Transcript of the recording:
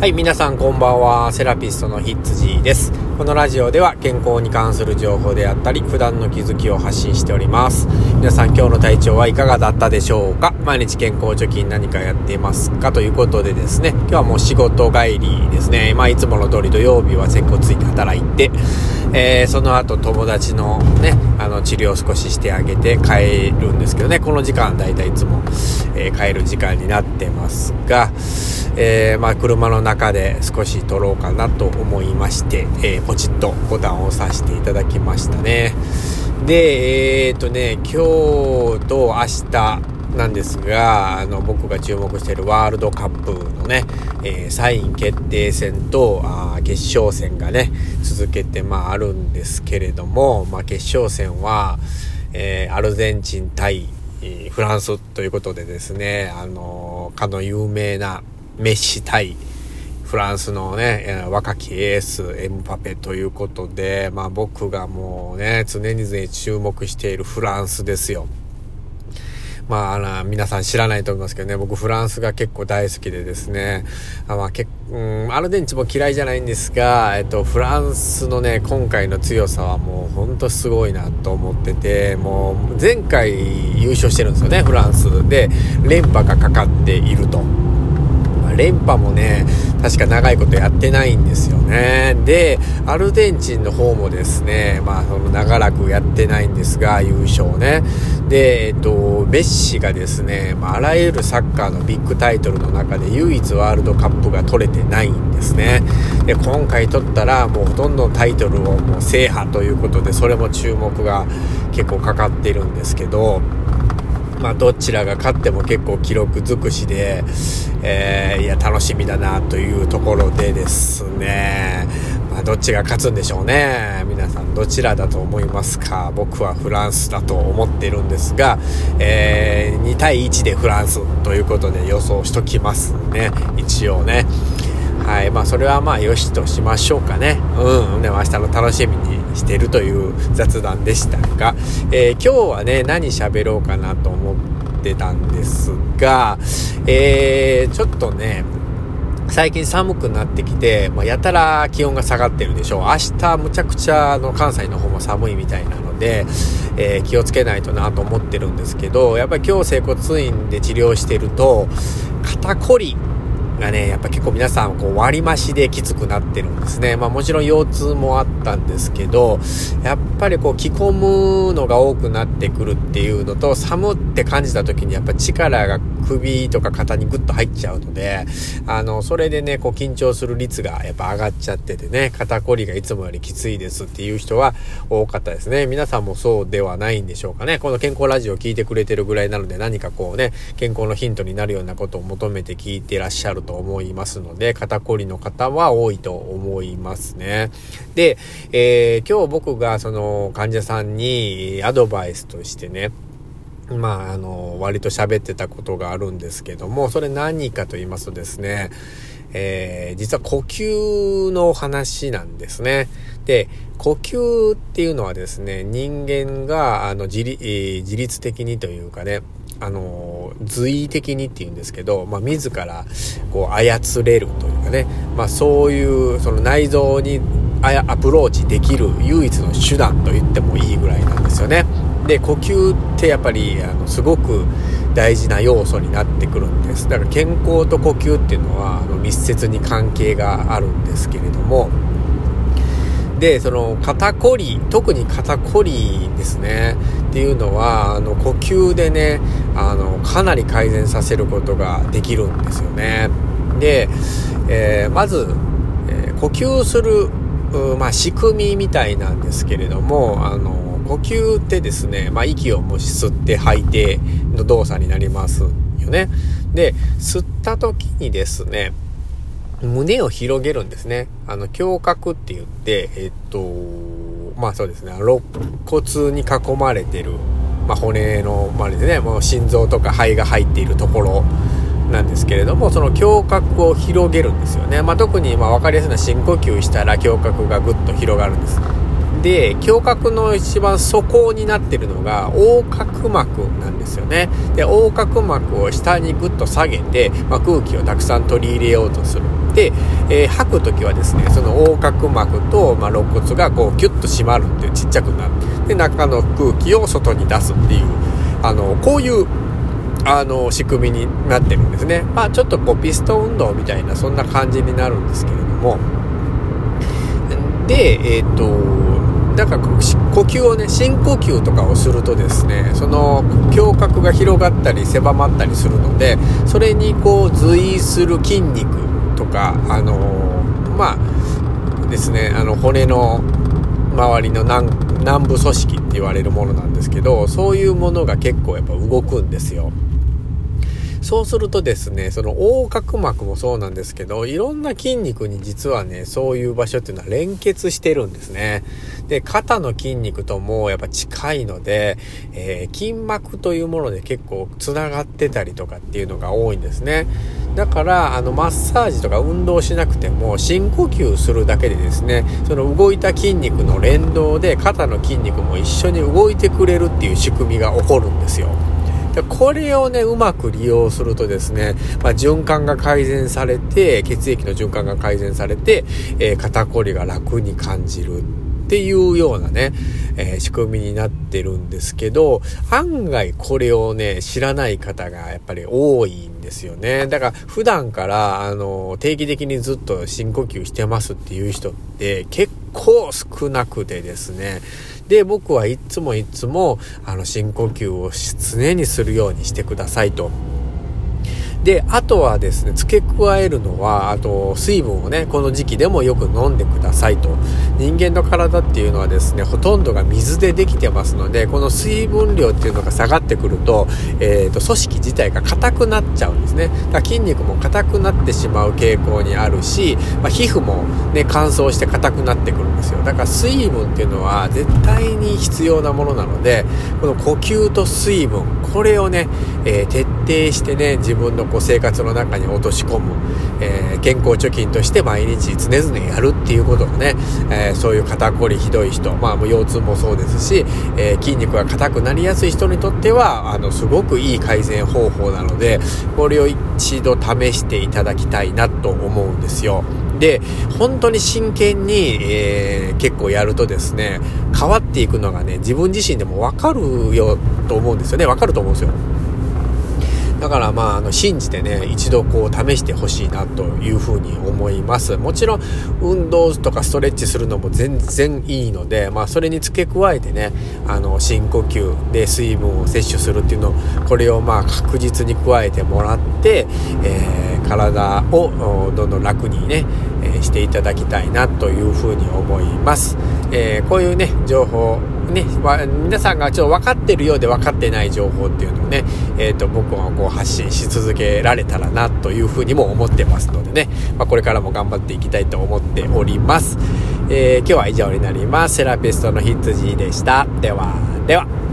はい、皆さんこんばんは。セラピストのヒッツジーです。このラジオでは健康に関する情報であったり、普段の気づきを発信しております。皆さん今日の体調はいかがだったでしょうか？毎日健康貯金何かやっていますか？ということでですね、今日はもう仕事帰りですね。まあいつもの通り土曜日は接骨院で働いて、えー、その後友達のね、あの治療を少ししてあげて帰るんですけどね、この時間だいたいいつも、えー、帰る時間になってますが、えー、まあ、車の中中で少し撮ろうかなと思いまして、えー、ポチッとボタンを押させていただきましたね。で、えー、っとね、今日と明日なんですが、あの、僕が注目しているワールドカップのね、えー、サイン決定戦と、あ決勝戦がね、続けて、まあ、あるんですけれども、まあ、決勝戦は、えー、アルゼンチン対、フランスということでですね、あのかの有名なメッシ対フランスのね、若きエース、エムパペということで、まあ僕がもうね、常に注目しているフランスですよ。まあ、あの、皆さん知らないと思いますけどね、僕フランスが結構大好きでですね、あまあ、けうん、アルゼンチンも嫌いじゃないんですが、えっと、フランスのね、今回の強さはもうほんとすごいなと思ってて、もう前回優勝してるんですよね、フランスで、連覇がかかっていると。連覇もね、確か長いことやってないんですよね。で、アルゼンチンの方もですね、まあ、その長らくやってないんですが、優勝ね。で、えっと、メッシがですね、まあ、あらゆるサッカーのビッグタイトルの中で唯一ワールドカップが取れてないんですね。で、今回取ったら、もうほとんどタイトルをもう制覇ということで、それも注目が結構かかってるんですけど、まあ、どちらが勝っても結構記録尽くしで、えー、いや、楽しみだなというところでですね、まあ、どっちが勝つんでしょうね。皆さんどちらだと思いますか？僕はフランスだと思ってるんですが、えー、2対1でフランスということで予想しときますね。一応ね。はい。まあ、それはまあ、よしとしましょうかね。うん。で明日の楽しみにしてるという雑談でしたが、えー、今日はね、何喋ろうかなと思ってたんですが、えー、ちょっとね、最近寒くなってきて、まあ、やたら気温が下がってるでしょう。明日むちゃくちゃの関西の方も寒いみたいなので、えー、気をつけないとなと思ってるんですけど、やっぱり今日整骨院で治療してると、肩こりがね、やっぱ結構皆さんこう割り増しできつくなってるんですね。まあもちろん腰痛もあったんですけど、やっぱりこう着込むのが多くなってくるっていうのと、寒って感じた時にやっぱ力が首とか肩にグッと入っちゃうので、あの、それでね、こう緊張する率がやっぱ上がっちゃっててね、肩こりがいつもよりきついですっていう人は多かったですね。皆さんもそうではないんでしょうかね。この健康ラジオを聞いてくれてるぐらいなので何かこうね、健康のヒントになるようなことを求めて聞いてらっしゃるとと思いますので、肩こりの方は多いと思いますね。で、えー、今日僕がその患者さんにアドバイスとしてね、まあ、あの、割と喋ってたことがあるんですけども、それ何かと言いますとですね、えー、実は呼吸の話なんですね。で、呼吸っていうのはですね、人間が、あの、自、えー、自律的にというかね、あの、随意的にっていうんですけど、まあ、自ら、こう、操れるというかね、まあ、そういう、その内臓にアプローチできる唯一の手段と言ってもいいぐらいなんですよね。で呼吸ってやっぱりあのすごく大事な要素になってくるんです。だから健康と呼吸っていうのはあの密接に関係があるんですけれども。でその肩こり特に肩こりですね。っていうのはあの呼吸でねあのかなり改善させることができるんですよねで、えー、まず、えー、呼吸するまあ、仕組みみたいなんですけれどもあの呼吸ってですね、まあ、息をもし吸って吐いての動作になりますよね。で、吸った時にですね、胸を広げるんですね。あの、胸郭って言って、えっと、まあそうですね、肋骨に囲まれてる、まあ骨の周りでね、もう心臓とか肺が入っているところなんですけれども、その胸郭を広げるんですよね。まあ特にまあ分かりやすいのは深呼吸したら胸郭がぐっと広がるんです。で胸郭の一番底になってるのが横隔膜なんですよね。で横隔膜を下にグッと下げて、まあ、空気をたくさん取り入れようとする、えー、吐く時はですねその横隔膜と、まあ、肋骨がこうキュッと締まるっていうちっちゃくなる。で中の空気を外に出すっていうあのこういうあの仕組みになってるんですね。まあちょっとこうピストン運動みたいなそんな感じになるんですけれども。でえっ、ー、とだか呼吸をね深呼吸とかをするとですねその胸郭が広がったり狭まったりするのでそれにこう随意する筋肉かあのー、まあですねあの骨の周りの軟部組織って言われるものなんですけどそういうものが結構やっぱ動くんですよ。そうするとですね、その横隔膜もそうなんですけど、いろんな筋肉に実はね、そういう場所っていうのは連結してるんですね。で、肩の筋肉ともやっぱ近いので、えー、筋膜というもので結構繋がってたりとかっていうのが多いんですね。だから、あの、マッサージとか運動しなくても、深呼吸するだけでですね、その動いた筋肉の連動で肩の筋肉も一緒に動いてくれるっていう仕組みが起こるんですよ。でこれをね、うまく利用するとですね、まあ、循環が改善されて、血液の循環が改善されて、えー、肩こりが楽に感じるっていうようなね、えー、仕組みになってるんですけど、案外これをね、知らない方がやっぱり多いんですよね。だから普段から、あの、定期的にずっと深呼吸してますっていう人って結構少なくてですね。で、僕はいつもいつも、あの、深呼吸を常にするようにしてくださいと。で、あとはですね、付け加えるのは、あと、水分をね、この時期でもよく飲んでくださいと。人間の体っていうのはですね、ほとんどが水でできてますので、この水分量っていうのが下がってくると、えっ、ー、と、組織自体が硬くなっちゃうんですね。だ筋肉も硬くなってしまう傾向にあるし、まあ、皮膚もね、乾燥して硬くなってくるんですよ。だから水分っていうのは絶対に必要なものなので、この呼吸と水分、これをね、えー、徹底定してね、自分のこう生活の中に落とし込む、えー、健康貯金として毎日常々やるっていうことがね、えー、そういう肩こりひどい人、まあもう腰痛もそうですし、え筋肉が硬くなりやすい人にとっては、あの、すごくいい改善方法なので、これを一度試していただきたいなと思うんですよ。で、本当に真剣に、えー、結構やるとですね、変わっていくのがね、自分自身でもわかるよと思うんですよね。わかると思うんですよ。だからまあ、あの、信じてね、一度こう試してほしいなというふうに思います。もちろん、運動とかストレッチするのも全然いいので、まあ、それに付け加えてね、あの、深呼吸で水分を摂取するっていうのを、これをまあ、確実に加えてもらって、えー、体をどんどん楽にね、え、していただきたいなというふうに思います。えー、こういうね、情報、ね、皆さんがちょっと分かってるようで分かってない情報っていうのをね、えっ、ー、と、僕はこう発信し続けられたらなというふうにも思ってますのでね、まあ、これからも頑張っていきたいと思っております。えー、今日は以上になります。セラピストのヒッツジーでした。では、では。